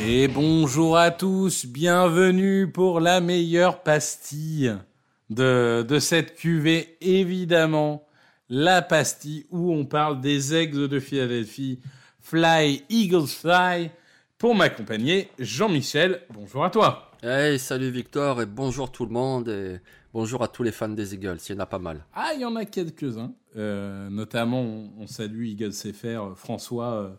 Et bonjour à tous, bienvenue pour la meilleure pastille de, de cette cuvée, évidemment, la pastille où on parle des aigles de Philadelphie, Fly, Eagles Fly. Pour m'accompagner, Jean-Michel, bonjour à toi. Hey, salut Victor et bonjour tout le monde bonjour à tous les fans des Eagles, il y en a pas mal. Ah, il y en a quelques-uns, Euh, notamment on, salue Eagles FR, François, euh,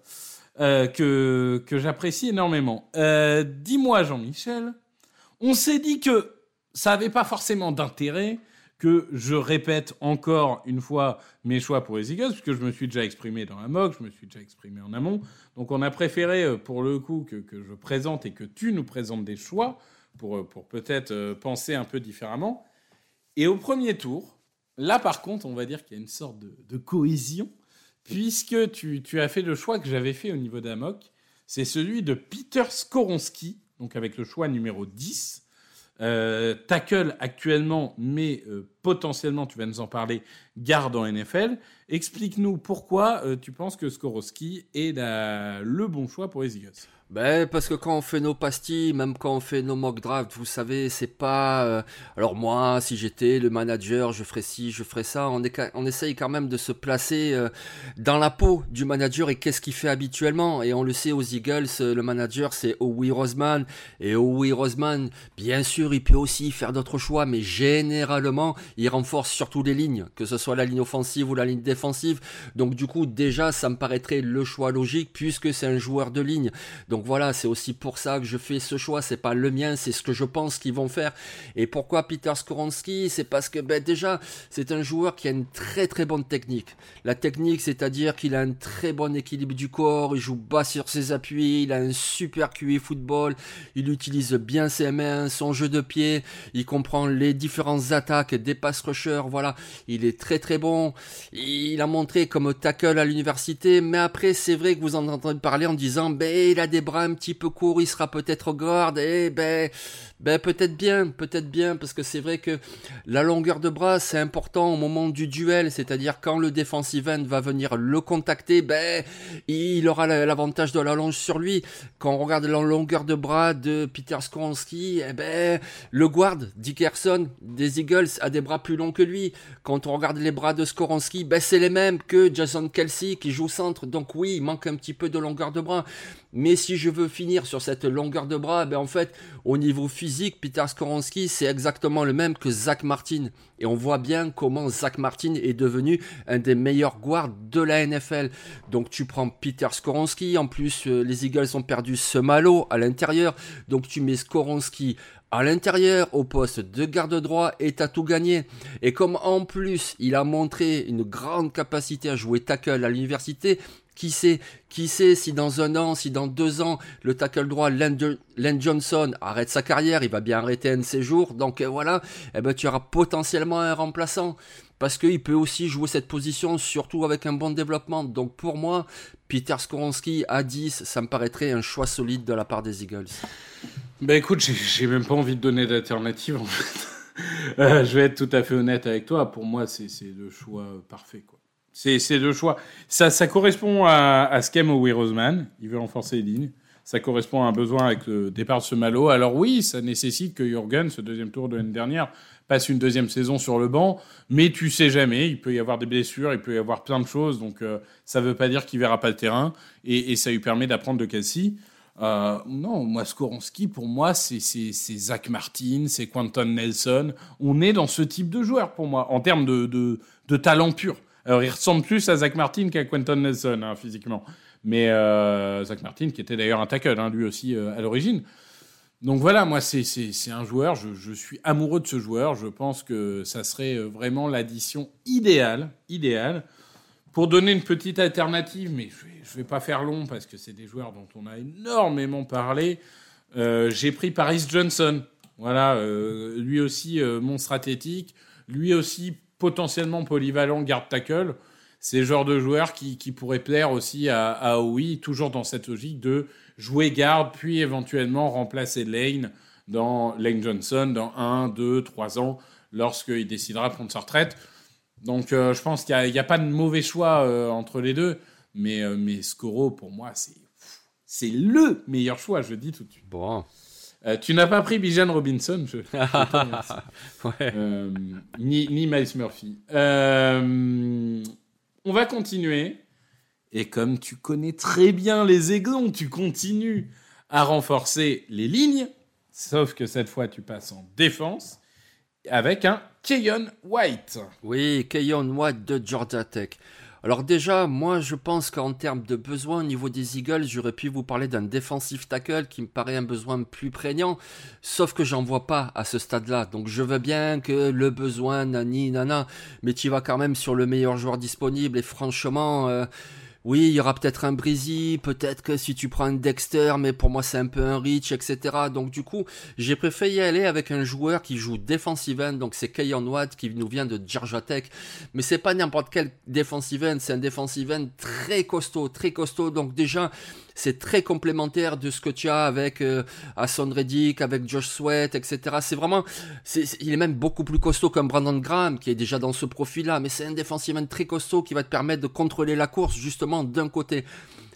euh, que, que j'apprécie énormément. Dis-moi Jean-Michel, on s'est dit que ça n'avait pas forcément d'intérêt que je répète encore une fois mes choix pour les Eagles, puisque je me suis déjà exprimé dans la moque, je me suis déjà exprimé en amont. Donc on a préféré, pour le coup, que, que je présente et que tu nous présentes des choix pour, pour peut-être penser un peu différemment. Et au premier tour, là par contre, on va dire qu'il y a une sorte de, de cohésion, puisque tu, as fait le choix que j'avais fait au niveau d'Amok, c'est celui de Peter Skoronski, donc avec le choix numéro 10. Euh, tackle actuellement, mais euh, potentiellement, tu vas nous en parler, garde en NFL. Explique-nous pourquoi euh, tu penses que Skorowski est le bon choix pour les Eagles. Ben parce que quand on fait nos pastilles, même quand on fait nos mock drafts, vous savez, c'est pas. euh, Alors moi, si j'étais le manager, je ferais ci, je ferais ça. On, essaye quand même de se placer euh, dans la peau du manager et qu'est-ce qu'il fait habituellement. Et on le sait aux Eagles, euh, le manager c'est Howie Roseman et Howie Roseman, bien sûr, il peut aussi faire d'autres choix, mais généralement, il renforce surtout les lignes, que ce soit la ligne offensive ou la ligne défensive. Donc du coup, déjà, ça me paraîtrait le choix logique puisque c'est un joueur de ligne. Donc voilà, c'est aussi pour ça que je fais ce choix. C'est pas le mien, c'est ce que je pense qu'ils vont faire. Et pourquoi Peter Skoronski? C'est parce que ben, déjà, c'est un joueur qui a une très très bonne technique. La technique, c'est-à-dire qu'il a un très bon équilibre du corps, il joue bas sur ses appuis, il a un super QI football, il utilise bien ses mains, son jeu de pied, il comprend les différentes attaques des pass rushers. Voilà, il est très très bon. Il a montré comme tackle à l'université, mais après, c'est vrai que vous en entendez parler en disant, ben, il a des un petit peu courts, il sera peut-être guard, et ben, ben, peut-être bien, peut-être bien, parce que c'est vrai que la longueur de bras, c'est important au moment du duel, c'est-à-dire quand le defensive end va venir le contacter, ben, il aura la- l'avantage de la longe sur lui. Quand on regarde la longueur de bras de Peter Skoronski, eh ben, le guard, Dickerson, des Eagles, a des bras plus longs que lui. Quand on regarde les bras de Skoronski, ben, c'est les mêmes que Jason Kelsey qui joue centre. Donc oui, il manque un petit peu de longueur de bras. Mais si je veux finir sur cette longueur de bras, ben en fait, au niveau physique, Peter Skoronski, c'est exactement le même que Zach Martin. Et on voit bien comment Zach Martin est devenu un des meilleurs guards de la NFL. Donc tu prends Peter Skoronski, en plus euh, les Eagles ont perdu ce malo à l'intérieur. Donc tu mets Skoronski à l'intérieur au poste de garde droit et t'as tout gagné. Et comme en plus il a montré une grande capacité à jouer tackle à l'université, qui sait, qui sait si dans un an, si dans deux ans, le tackle droit Len, Johnson arrête sa carrière, il va bien arrêter un de ses jours. Donc euh, voilà, eh ben, tu auras potentiellement un remplaçant. Parce qu'il peut aussi jouer cette position, surtout avec un bon développement. Donc pour moi, Peter Skoronski à 10, ça me paraîtrait un choix solide de la part des Eagles. Ben écoute, j'ai- même pas envie de donner d'alternative en fait. Euh, je vais être tout à fait honnête avec toi. Pour moi, c'est le choix parfait. C'est le choix. Ça, ça correspond à, à ce qu'aime Howie Roseman. Il veut renforcer les lignes. Ça correspond à un besoin avec le départ de ce malo. Alors oui, ça nécessite que Jürgen, ce deuxième tour de l'année dernière, passe une deuxième saison sur le banc. Mais tu sais jamais. Il peut y avoir des blessures, il peut y avoir plein de choses. Donc euh, ça veut pas dire qu'il verra pas le terrain. Et, ça lui permet d'apprendre de Kelsey. Euh, non, moi, Skoronski, pour moi, c'est Zach Martin, c'est Quentin Nelson. On est dans ce type de joueur, pour moi, en termes de, de talent pur. Alors, il ressemble plus à Zach Martin qu'à Quentin Nelson, hein, physiquement. Mais euh, Zach Martin, qui était d'ailleurs un tackle, hein, lui aussi, euh, à l'origine. donc voilà, moi, c'est un joueur, je, suis amoureux de ce joueur. Je pense que ça serait euh, vraiment l'addition idéale, idéale. Pour donner une petite alternative, mais je ne vais, pas faire long parce que c'est des joueurs dont on a énormément parlé. J'ai pris Paris Johnson. Voilà, lui aussi monstre athlétique, lui aussi potentiellement polyvalent garde tackle. C'est le genre de joueur qui, qui pourrait plaire aussi à, à toujours dans cette logique de jouer garde, puis éventuellement remplacer Lane dans Lane Johnson dans 1, 2, 3 ans, lorsqu'il décidera de prendre sa retraite. Donc euh, je pense qu'il n'y a, pas de mauvais choix euh, entre les deux, mais, euh, mais Scoro, pour moi, c'est, le meilleur choix, je dis tout de suite. Bon. Tu n'as pas pris Bijan Robinson, je, ouais. ni, ni Miles Murphy. on va continuer et comme tu connais très bien les aiglons, tu continues à renforcer les lignes, sauf que cette fois tu passes en défense avec un Keyon White. Oui, Keyon White de Georgia Tech. Alors déjà, moi je pense qu'en termes de besoin au niveau des Eagles, j'aurais pu vous parler d'un defensive tackle qui me paraît un besoin plus prégnant, sauf que j'en vois pas à ce stade-là. Donc je veux bien que le besoin, nani, nana, mais tu vas quand même sur le meilleur joueur disponible et franchement... Euh, oui, il y aura peut-être un Breezy, peut-être que si tu prends un Dexter, mais pour moi c'est un peu un Reach, etc. Donc du coup, j'ai préféré y aller avec un joueur qui joue defensive end, donc c'est Kayon Watt qui nous vient de Georgia Tech. Mais c'est pas n'importe quel defensive end, c'est un defensive end très costaud, très costaud. Donc déjà, c'est très complémentaire de ce que tu as avec euh, Reddick, avec Josh Sweat, etc. C'est vraiment, il est même beaucoup plus costaud qu'un Brandon Graham qui est déjà dans ce profil-là, mais c'est un défensivement très costaud qui va te permettre de contrôler la course justement d'un côté.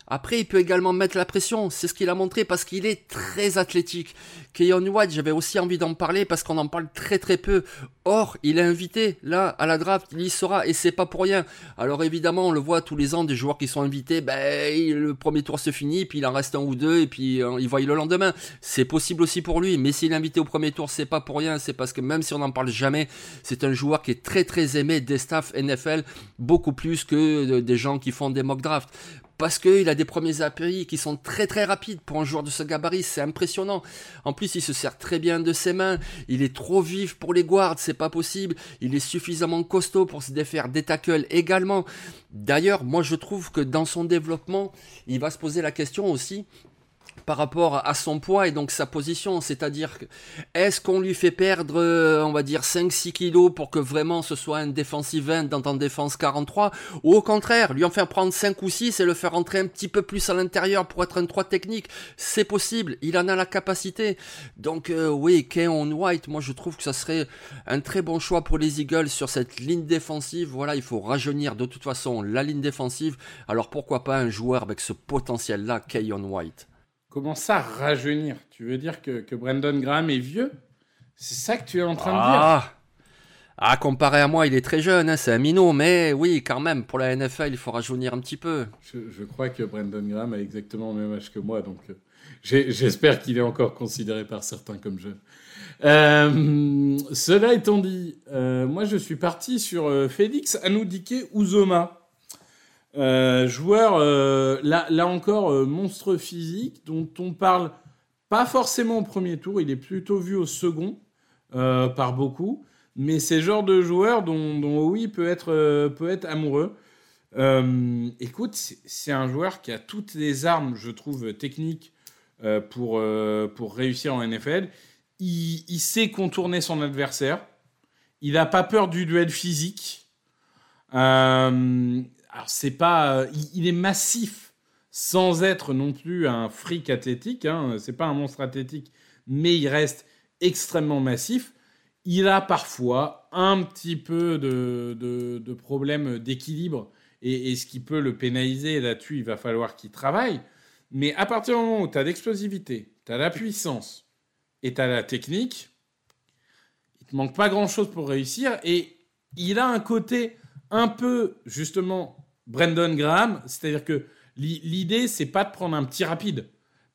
Après, il peut également mettre la pression, c'est ce qu'il a montré parce qu'il est très athlétique. Keyon White, j'avais aussi envie d'en parler parce qu'on en parle très très peu. Or, il est invité là à la draft, il y sera et c'est pas pour rien. Alors évidemment, on le voit tous les ans des joueurs qui sont invités, ben le premier tour se finit, puis il en reste un ou deux et puis euh, il voit le lendemain. C'est possible aussi pour lui, mais s'il est invité au premier tour, c'est pas pour rien, c'est parce que même si on n'en parle jamais, c'est un joueur qui est très très aimé des staffs NFL beaucoup plus que des gens qui font des mock drafts parce qu'il a des premiers appuis qui sont très très rapides pour un joueur de ce gabarit, c'est impressionnant. En plus, il se sert très bien de ses mains, il est trop vif pour les guards, c'est pas possible, il est suffisamment costaud pour se défaire des tackles également. D'ailleurs, moi je trouve que dans son développement, il va se poser la question aussi par rapport à son poids et donc sa position, c'est-à-dire est-ce qu'on lui fait perdre, euh, on va dire 5-6 kilos pour que vraiment ce soit un defensive end dans en défense 43, ou au contraire, lui en faire prendre 5 ou 6 et le faire entrer un petit peu plus à l'intérieur pour être un 3 technique, c'est possible, il en a la capacité. Donc euh, oui, Keon White, moi je trouve que ça serait un très bon choix pour les Eagles sur cette ligne défensive, voilà, il faut rajeunir de toute façon la ligne défensive, alors pourquoi pas un joueur avec ce potentiel-là, Keon White? Comment ça rajeunir? Tu veux dire que, que Brandon Graham est vieux? C'est ça que tu es en train de dire ah. ah, comparé à moi, il est très jeune, hein, c'est un minot, mais oui, quand même, pour la NFL, il faut rajeunir un petit peu. Je, crois que Brandon Graham a exactement le même âge que moi, donc euh, j'espère qu'il est encore considéré par certains comme jeune. Euh, cela étant dit, euh, moi je suis parti sur Félix Anoudike Uzoma. Euh, joueur, euh, là, là encore, euh, monstre physique, dont on parle pas forcément au premier tour, il est plutôt vu au second par beaucoup, mais c'est le genre de joueur dont, oui peut être, peut être amoureux. écoute, c'est un joueur qui a toutes les armes, je trouve, techniques pour, pour réussir en NFL. Il, sait contourner son adversaire. Il n'a pas peur du duel physique. Alors c'est pas, euh, il, est massif sans être non plus un fric athlétique. Hein, c'est pas un monstre athlétique, mais il reste extrêmement massif. Il a parfois un petit peu de, de, problèmes d'équilibre et, ce qui peut le pénaliser là-dessus, il va falloir qu'il travaille. Mais à partir du moment où tu as l'explosivité, tu as la puissance et tu as la technique, il te manque pas grand-chose pour réussir. Et il a un côté un peu, justement, Brandon Graham, c'est-à-dire que l'idée, c'est pas de prendre un petit rapide.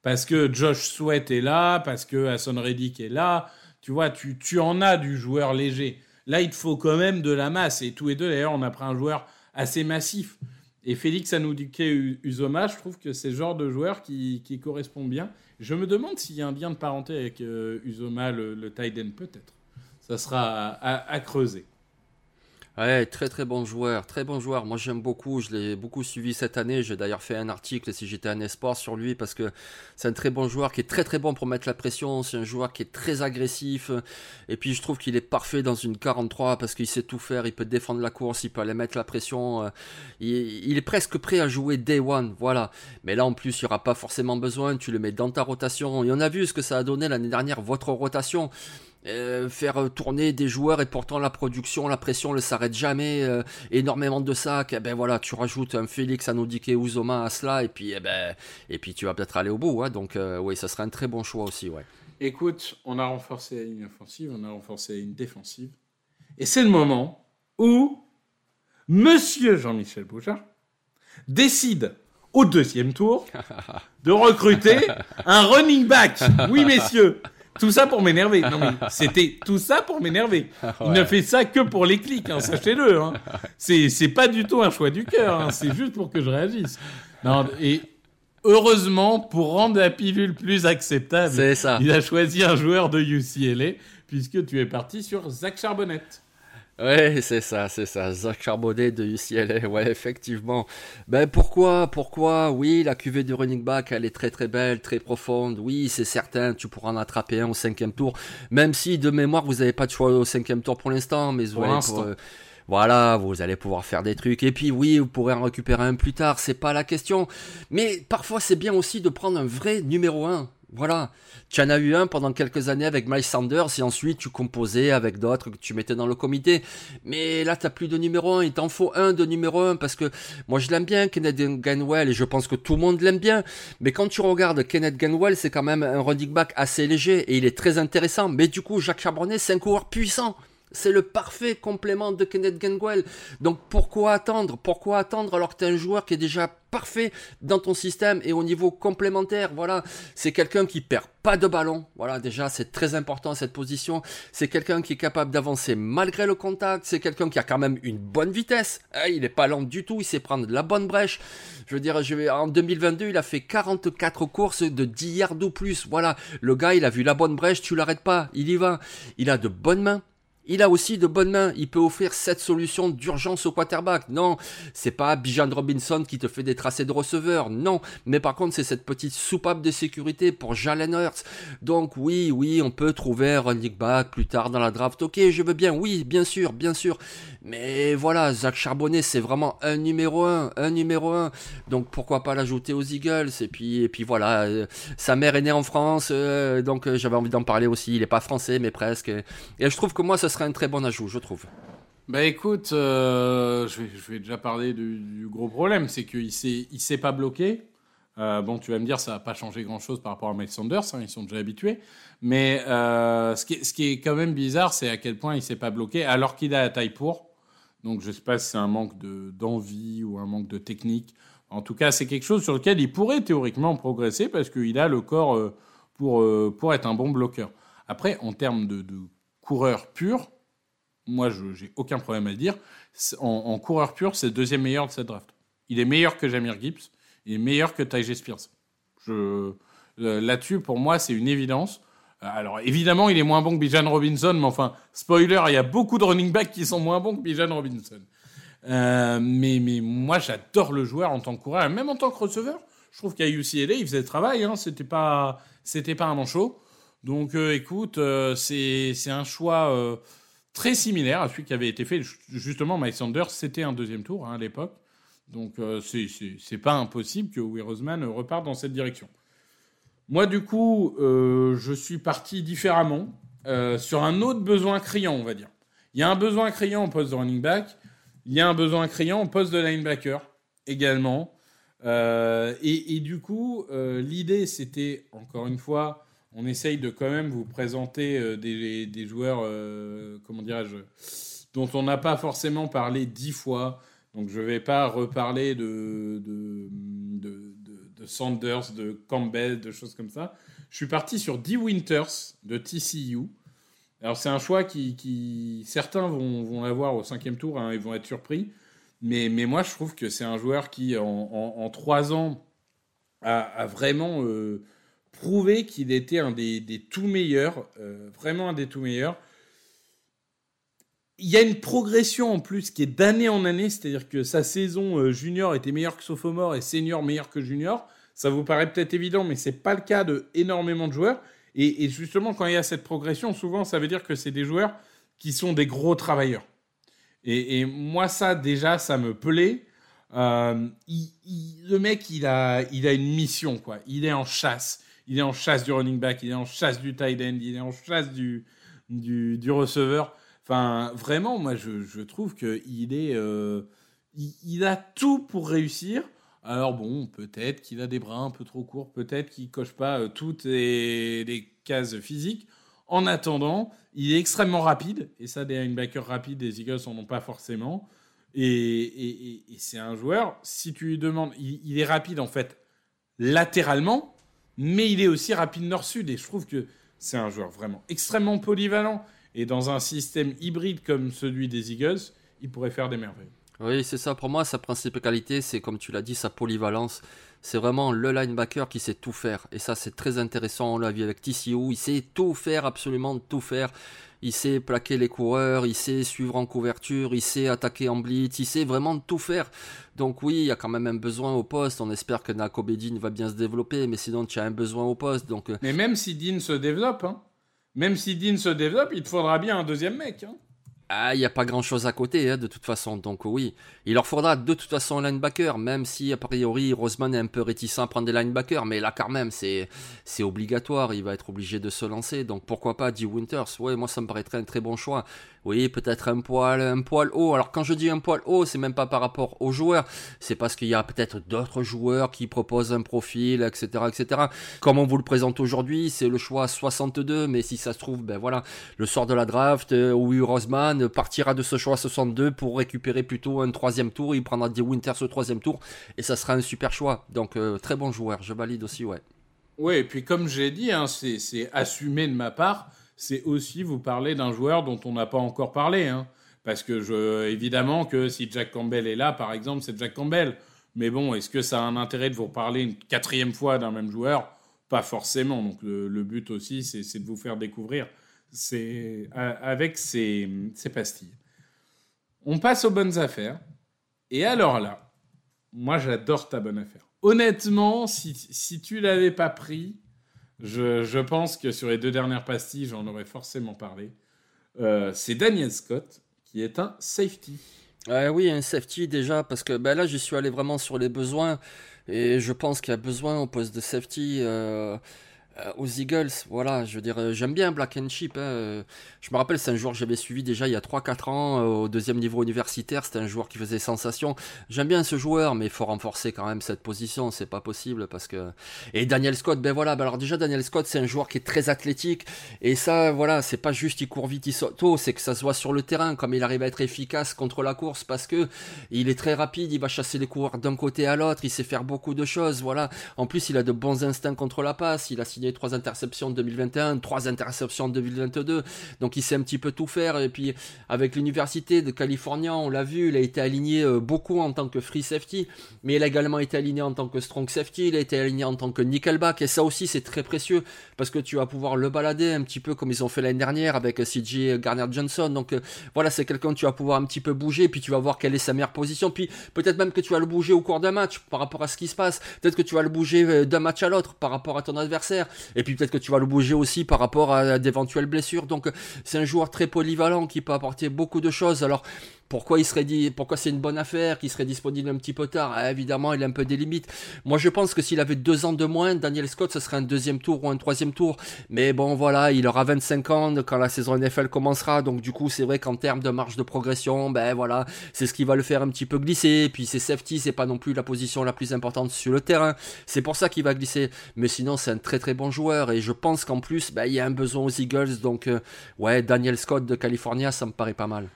Parce que Josh Sweat est là, parce que Hassan Reddick est là. Tu vois, tu, en as du joueur léger. Là, il te faut quand même de la masse. Et tous les deux, d'ailleurs, on a pris un joueur assez massif. Et Félix Anouduke Uzoma, je trouve que c'est le genre de joueur qui, correspond bien. Je me demande s'il y a un lien de parenté avec euh, Uzoma, le, le peut-être. Ça sera à creuser. Ouais, très très bon joueur, très bon joueur. Moi j'aime beaucoup, je l'ai beaucoup suivi cette année. J'ai d'ailleurs fait un article si j'étais un esport sur lui parce que c'est un très bon joueur qui est très très bon pour mettre la pression. C'est un joueur qui est très agressif. Et puis je trouve qu'il est parfait dans une 43 parce qu'il sait tout faire. Il peut défendre la course, il peut aller mettre la pression. Euh, il, est presque prêt à jouer day one, voilà. Mais là en plus il n'y aura pas forcément besoin. Tu le mets dans ta rotation. Et on a vu ce que ça a donné l'année dernière, votre rotation. Euh, faire tourner des joueurs et pourtant la production, la pression ne s'arrête jamais, euh, énormément de sacs, et eh ben voilà, tu rajoutes un Félix Anodike Uzoma à cela et puis, eh ben, et puis tu vas peut-être aller au bout, hein. donc euh, oui, ça serait un très bon choix aussi, ouais. Écoute, on a renforcé une offensive, on a renforcé une défensive, et c'est le moment où Monsieur Jean-Michel Bouchard décide au deuxième tour de recruter un running back. Oui, messieurs, tout ça pour m'énerver. Non mais c'était tout ça pour m'énerver. Il ne fait ça que pour les clics, hein, sachez-le. Hein. C'est c'est pas du tout un choix du cœur. Hein. C'est juste pour que je réagisse. Non et heureusement pour rendre la pilule plus acceptable, ça. il a choisi un joueur de UCLA puisque tu es parti sur Zach Charbonnette. Ouais, c'est ça, c'est ça. Zach Charbonnet de UCLA, ouais, effectivement. Ben pourquoi, pourquoi? Oui, la cuvée du running back, elle est très très belle, très profonde. Oui, c'est certain, tu pourras en attraper un au cinquième tour. Même si de mémoire, vous n'avez pas de choix au cinquième tour pour l'instant, mais vous euh, voilà, vous allez pouvoir faire des trucs. Et puis oui, vous pourrez en récupérer un plus tard, c'est pas la question. Mais parfois, c'est bien aussi de prendre un vrai numéro 1. Voilà. Tu en as eu un pendant quelques années avec Miles Sanders et ensuite tu composais avec d'autres que tu mettais dans le comité. Mais là, t'as plus de numéro 1. Il t'en faut un de numéro 1 parce que moi, je l'aime bien, Kenneth Ganwell, et je pense que tout le monde l'aime bien. Mais quand tu regardes Kenneth Ganwell, c'est quand même un running back assez léger et il est très intéressant. Mais du coup, Jacques Charbonnet, c'est un coureur puissant. C'est le parfait complément de Kenneth Gainwell. Donc pourquoi attendre? Pourquoi attendre alors que tu un joueur qui est déjà parfait dans ton système et au niveau complémentaire? Voilà, c'est quelqu'un qui perd pas de ballon. Voilà, déjà c'est très important cette position. C'est quelqu'un qui est capable d'avancer malgré le contact. C'est quelqu'un qui a quand même une bonne vitesse. Hein, il n'est pas lent du tout. Il sait prendre la bonne brèche. Je veux dire, je vais, en 2022, il a fait 44 courses de 10 yards ou plus. Voilà, le gars, il a vu la bonne brèche. Tu l'arrêtes pas. Il y va. Il a de bonnes mains. Il a aussi de bonnes mains. Il peut offrir cette solution d'urgence au quarterback. Non, c'est pas Bijan Robinson qui te fait des tracés de receveur. Non, mais par contre, c'est cette petite soupape de sécurité pour Jalen Hurts. Donc oui, oui, on peut trouver un running plus tard dans la draft. Ok, je veux bien. Oui, bien sûr, bien sûr. Mais voilà, Zach Charbonnet, c'est vraiment un numéro un, un numéro un. Donc pourquoi pas l'ajouter aux Eagles? Et puis, et puis voilà, euh, sa mère est née en France, euh, donc euh, j'avais envie d'en parler aussi. Il est pas français, mais presque. Et je trouve que moi, ça serait un très bon ajout, je trouve. Bah écoute, euh, je, vais, déjà parler du, gros problème, c'est qu'il s'est, s'est pas bloqué. Euh, bon, tu vas me dire, ça va pas changer grand-chose par rapport à Mike Sanders, hein, ils sont déjà habitués. Mais euh, ce, qui est, quand même bizarre, c'est à quel point il s'est pas bloqué, alors qu'il a la taille pour. Donc je sais pas si c'est un manque de, d'envie ou un manque de technique. En tout cas, c'est quelque chose sur lequel il pourrait théoriquement progresser parce qu'il a le corps pour, pour être un bon bloqueur. Après, en termes de coureur pur, moi, je n'ai aucun problème à le dire. En, coureur pur, c'est le deuxième meilleur de cette draft. Il est meilleur que Jamir Gibbs. Il est meilleur que Tajay Spears. Là-dessus, pour moi, c'est une évidence. Euh, alors, évidemment, il est moins bon que Bijan Robinson, mais enfin, spoiler, il y a beaucoup de running backs qui sont moins bons que Bijan Robinson. Euh, mais, mais moi, j'adore le joueur en tant que coureur, même en tant que receveur. Je trouve qu'à UCLA, il faisait le travail. Hein, c'était pas un manchot. Donc, écoute, c'est, c'est un choix très similaire à celui qui avait été fait. Justement, Mike Sanders, c'était un deuxième tour hein, à l'époque. Donc, euh, c'est pas impossible que Roseman reparte dans cette direction. Moi, du coup, euh, je suis parti différemment euh, sur un autre besoin criant, on va dire. Il y a un besoin criant au poste de running back. Il y a un besoin criant au poste de linebacker également. Et, du coup, l'idée, c'était, encore une fois, on essaye de quand même vous présenter euh, des, joueurs, euh, comment dirais-je, dont on n'a pas forcément parlé dix fois. Donc je ne vais pas reparler de, de, Sanders, de Campbell, de choses comme ça. Je suis parti sur Dee Winters de TCU. Alors c'est un choix qui, certains vont, vont l'avoir au cinquième tour, hein, ils vont être surpris. Mais, mais moi, je trouve que c'est un joueur qui, en, trois ans, a, vraiment euh, prouvé qu'il était un des, tout meilleurs, euh, vraiment un des tout meilleurs. Il y a une progression en plus qui est d'année en année, c'est-à-dire que sa saison euh, junior était meilleure que sophomore et senior meilleur que junior. Ça vous paraît peut-être évident, mais c'est pas le cas de énormément de joueurs. Et, justement, quand il y a cette progression, souvent, ça veut dire que c'est des joueurs qui sont des gros travailleurs. Et, moi, ça, déjà, ça me plaît. Euh, le mec, il a, il a une mission, quoi. Il est en chasse. Il est en chasse du running back, il est en chasse du tight end, il est en chasse du, du, receveur. Enfin, vraiment, moi, je, je trouve qu'il est. Euh, il, a tout pour réussir. Alors bon, peut-être qu'il a des bras un peu trop courts, peut-être qu'il coche pas euh, toutes les, cases physiques. En attendant, il est extrêmement rapide, et ça, des linebackers rapides, des Eagles n'en ont pas forcément. Et, c'est un joueur, si tu lui demandes, il, est rapide en fait latéralement, mais il est aussi rapide nord-sud, et je trouve que c'est un joueur vraiment extrêmement polyvalent, et dans un système hybride comme celui des Eagles, il pourrait faire des merveilles. Oui, c'est ça. Pour moi, sa principale qualité, c'est comme tu l'as dit, sa polyvalence. C'est vraiment le linebacker qui sait tout faire. Et ça, c'est très intéressant. On l'a vu avec TCU. Il sait tout faire, absolument tout faire. Il sait plaquer les coureurs, il sait suivre en couverture, il sait attaquer en blitz, il sait vraiment tout faire. Donc oui, il y a quand même un besoin au poste. On espère que Nakobe Dean va bien se développer, mais sinon tu as un besoin au poste. Donc... Euh, mais même si Dean se développe, hein, même si Dean se développe, il te faudra bien un deuxième mec. Hein. Ah, il n'y a pas grand chose à côté, hein, de toute façon. Donc, oui, il leur faudra de toute façon un linebacker, même si, a priori, Roseman est un peu réticent à prendre des linebackers. Mais là, quand même, c'est, c'est obligatoire. Il va être obligé de se lancer. Donc, pourquoi pas Dee Winters Ouais, moi, ça me paraîtrait un très bon choix. Oui, peut-être un poil, un poil haut. Alors quand je dis un poil haut, c'est même pas par rapport aux joueurs, c'est parce qu'il y a peut-être d'autres joueurs qui proposent un profil, etc., etc. Comme on vous le présente aujourd'hui, c'est le choix 62, mais si ça se trouve, ben voilà, le sort de la draft, euh, Will Roseman partira de ce choix 62 pour récupérer plutôt un troisième tour. Il prendra des Winters au troisième tour et ça sera un super choix. Donc euh, très bon joueur, je valide aussi, ouais. Oui, et puis comme j'ai dit, hein, c'est assumé de ma part c'est aussi vous parler d'un joueur dont on n'a pas encore parlé. Hein. Parce que évidemment que si Jack Campbell est là, par exemple, c'est Jack Campbell. Mais bon, est-ce que ça a un intérêt de vous parler une quatrième fois d'un même joueur? Pas forcément. Donc le, but aussi, c'est de vous faire découvrir c'est avec ces, ces pastilles. On passe aux bonnes affaires. Et alors là, moi j'adore ta bonne affaire. Honnêtement, si, si tu l'avais pas pris, je, pense que sur les deux dernières pastilles, j'en aurais forcément parlé. Euh, c'est Daniel Scott qui est un safety. oui, un safety déjà, parce que ben là, je suis allé vraiment sur les besoins. Et je pense qu'il y a besoin au poste de safety. Euh, euh, aux Eagles, voilà, je veux dire, euh, j'aime bien Black and Chip. Hein, euh. Je me rappelle, c'est un joueur que j'avais suivi déjà il y a 3-4 ans au deuxième niveau universitaire. C'était un joueur qui faisait sensation. J'aime bien ce joueur, mais il faut renforcer quand même cette position. C'est pas possible parce que. Et Daniel Scott, ben voilà, ben alors déjà, Daniel Scott, c'est un joueur qui est très athlétique. Et ça, voilà, c'est pas juste il court vite, il saute haut, c'est que ça se voit sur le terrain, comme il arrive à être efficace contre la course parce que il est très rapide, il va chasser les coureurs d'un côté à l'autre, il sait faire beaucoup de choses, voilà. En plus, il a de bons instincts contre la passe, il a signé trois interceptions en 2021, trois interceptions en 2022. Donc il sait un petit peu tout faire. Et puis avec l'université de Californie, on l'a vu, il a été aligné euh, beaucoup en tant que free safety, mais il a également été aligné en tant que strong safety, il a été aligné en tant que nickelback. Et ça aussi c'est très précieux parce que tu vas pouvoir le balader un petit peu comme ils ont fait l'année dernière avec CJ Garner Johnson. Donc euh, voilà, c'est quelqu'un que tu vas pouvoir un petit peu bouger, puis tu vas voir quelle est sa meilleure position. Puis peut-être même que tu vas le bouger au cours d'un match par rapport à ce qui se passe. Peut-être que tu vas le bouger euh, d'un match à l'autre par rapport à ton adversaire. Et puis peut-être que tu vas le bouger aussi par rapport à d'éventuelles blessures. Donc c'est un joueur très polyvalent qui peut apporter beaucoup de choses. Alors pourquoi il serait dit, pourquoi c'est une bonne affaire, qu'il serait disponible un petit peu tard? Ah, Évidemment, il a un peu des limites. Moi, je pense que s'il avait deux ans de moins, Daniel Scott, ce serait un deuxième tour ou un troisième tour. Mais bon, voilà, il aura 25 ans quand la saison NFL commencera. Donc, du coup, c'est vrai qu'en termes de marge de progression, ben voilà, c'est ce qui va le faire un petit peu glisser. Et puis, c'est safety, c'est pas non plus la position la plus importante sur le terrain. C'est pour ça qu'il va glisser. Mais sinon, c'est un très très bon joueur. Et je pense qu'en plus, ben, il y a un besoin aux Eagles. Donc, euh, ouais, Daniel Scott de California, ça me paraît pas mal.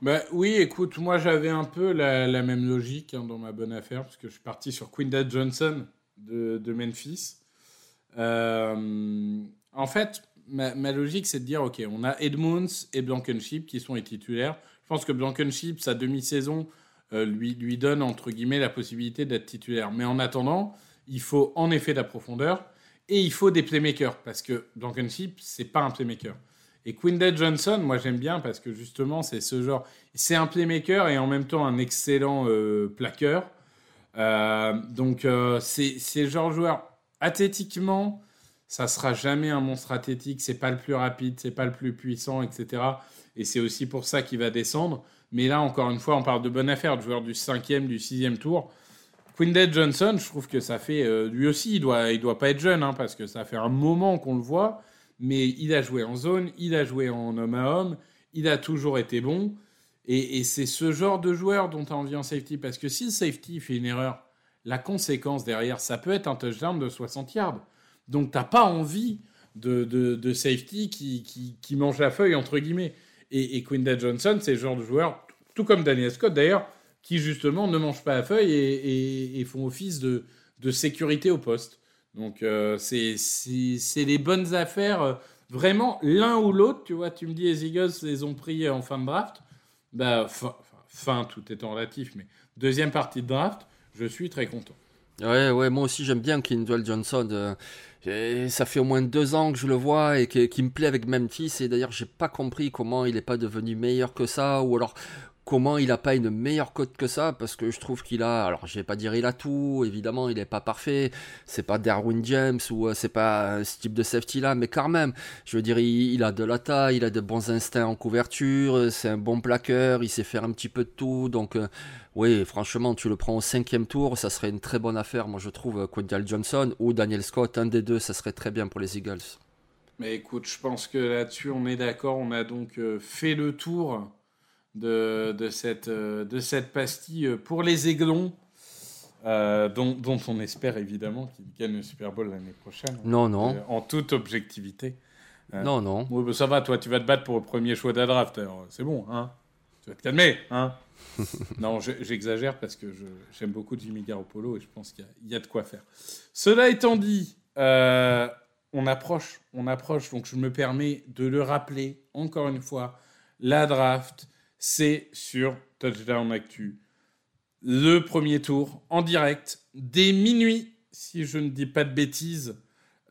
Bah, oui, écoute, moi j'avais un peu la, même logique hein, dans ma bonne affaire, parce que je suis parti sur Quindad Johnson de, Memphis. Euh, en fait, ma, logique c'est de dire, ok, on a Edmunds et Blankenship qui sont les titulaires. Je pense que Blankenship, sa demi-saison, lui, lui donne, entre guillemets, la possibilité d'être titulaire. Mais en attendant, il faut en effet de la profondeur et il faut des playmakers parce que Blankenship, c'est pas un playmaker. Et Quindale Johnson, moi j'aime bien parce que justement c'est ce genre, c'est un playmaker et en même temps un excellent euh, plaqueur. Euh, donc euh, c'est le genre joueur athétiquement, ça sera jamais un monstre athétique, c'est pas le plus rapide, c'est pas le plus puissant, etc. Et c'est aussi pour ça qu'il va descendre. Mais là encore une fois, on parle de bonne affaire, de joueur du cinquième, du sixième tour. Quindale Johnson, je trouve que ça fait. Lui aussi, il doit, il doit pas être jeune, hein, parce que ça fait un moment qu'on le voit. Mais il a joué en zone, il a joué en homme à homme, il a toujours été bon. Et, c'est ce genre de joueur dont tu as envie en safety. Parce que si le safety fait une erreur, la conséquence derrière, ça peut être un touchdown de 60 yards. Donc t'as pas envie de, de, safety qui, qui, mange la feuille, entre guillemets. Et, et Quindale Johnson, c'est le genre de joueur, tout comme Daniel Scott d'ailleurs, qui justement ne mangent pas la feuille et, font office de, sécurité au poste. Donc euh, c'est les bonnes affaires, euh, vraiment l'un ou l'autre. Tu vois, tu me dis les Eagles les ont pris en fin de draft. Bah, fin, tout étant relatif, mais deuxième partie de draft, je suis très content. Ouais, ouais, moi aussi j'aime bien Kindle Johnson. Euh, ça fait au moins deux ans que je le vois et qu'il me plaît avec Memphis. Et d'ailleurs, j'ai pas compris comment il n'est pas devenu meilleur que ça, ou alors comment il n'a pas une meilleure cote que ça parce que je trouve qu'il a alors je vais pas dire il a tout évidemment il n'est pas parfait c'est pas Darwin James ou euh, c'est pas ce type de safety là mais quand même je veux dire il, a de la taille il a de bons instincts en couverture c'est un bon plaqueur il sait faire un petit peu de tout donc euh, oui franchement tu le prends au cinquième tour ça serait une très bonne affaire moi je trouve Quindale Johnson ou Daniel Scott un des deux ça serait très bien pour les Eagles. Mais écoute je pense que là-dessus on est d'accord on a donc euh, fait le tour de, de, cette, euh, de cette pastille pour les aiglons, euh, dont, dont, on espère évidemment qu'ils gagnent le Super Bowl l'année prochaine. Non, non. Euh, en toute objectivité. non, non. Oui, bah, ça va, toi, tu vas te battre pour le premier choix de la draft. C'est bon, hein Tu vas te calmer, hein Non, j'exagère parce que j'aime beaucoup Jimmy Garoppolo et je pense qu'il y, y, a de quoi faire. Cela étant dit, on approche, on approche, donc je me permets de le rappeler encore une fois. La draft, c'est sur Touchdown Actu. Le premier tour en direct dès minuit, si je ne dis pas de bêtises.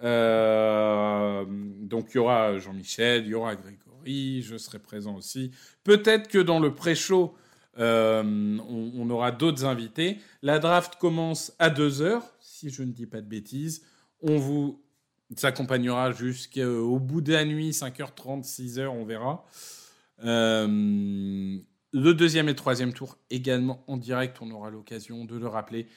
Euh, donc il y aura Jean-Michel, il y aura Grégory, je serai présent aussi. Peut-être que dans le pré-show, euh, on, aura d'autres invités. La draft commence à 2h, si je ne dis pas de bêtises. On vous accompagnera jusqu'au bout de la nuit, 5h30, 6h, on verra. Euh, le deuxième et troisième tour également en direct, on aura l'occasion de le rappeler.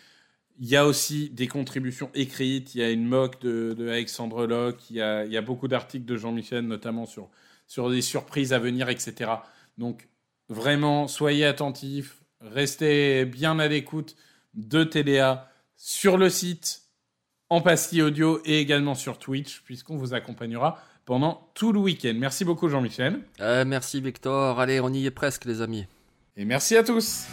Il y a aussi des contributions écrites, il y a une mock de, Alexandre Locke, il y a, il y a beaucoup d'articles de Jean-Michel, notamment sur, sur des surprises à venir, etc. Donc vraiment, soyez attentifs, restez bien à l'écoute de TDA sur le site, en pastille audio et également sur Twitch, puisqu'on vous accompagnera pendant tout le week-end. Merci beaucoup Jean-Michel. Euh, merci Victor. Allez, on y est presque les amis. Et merci à tous.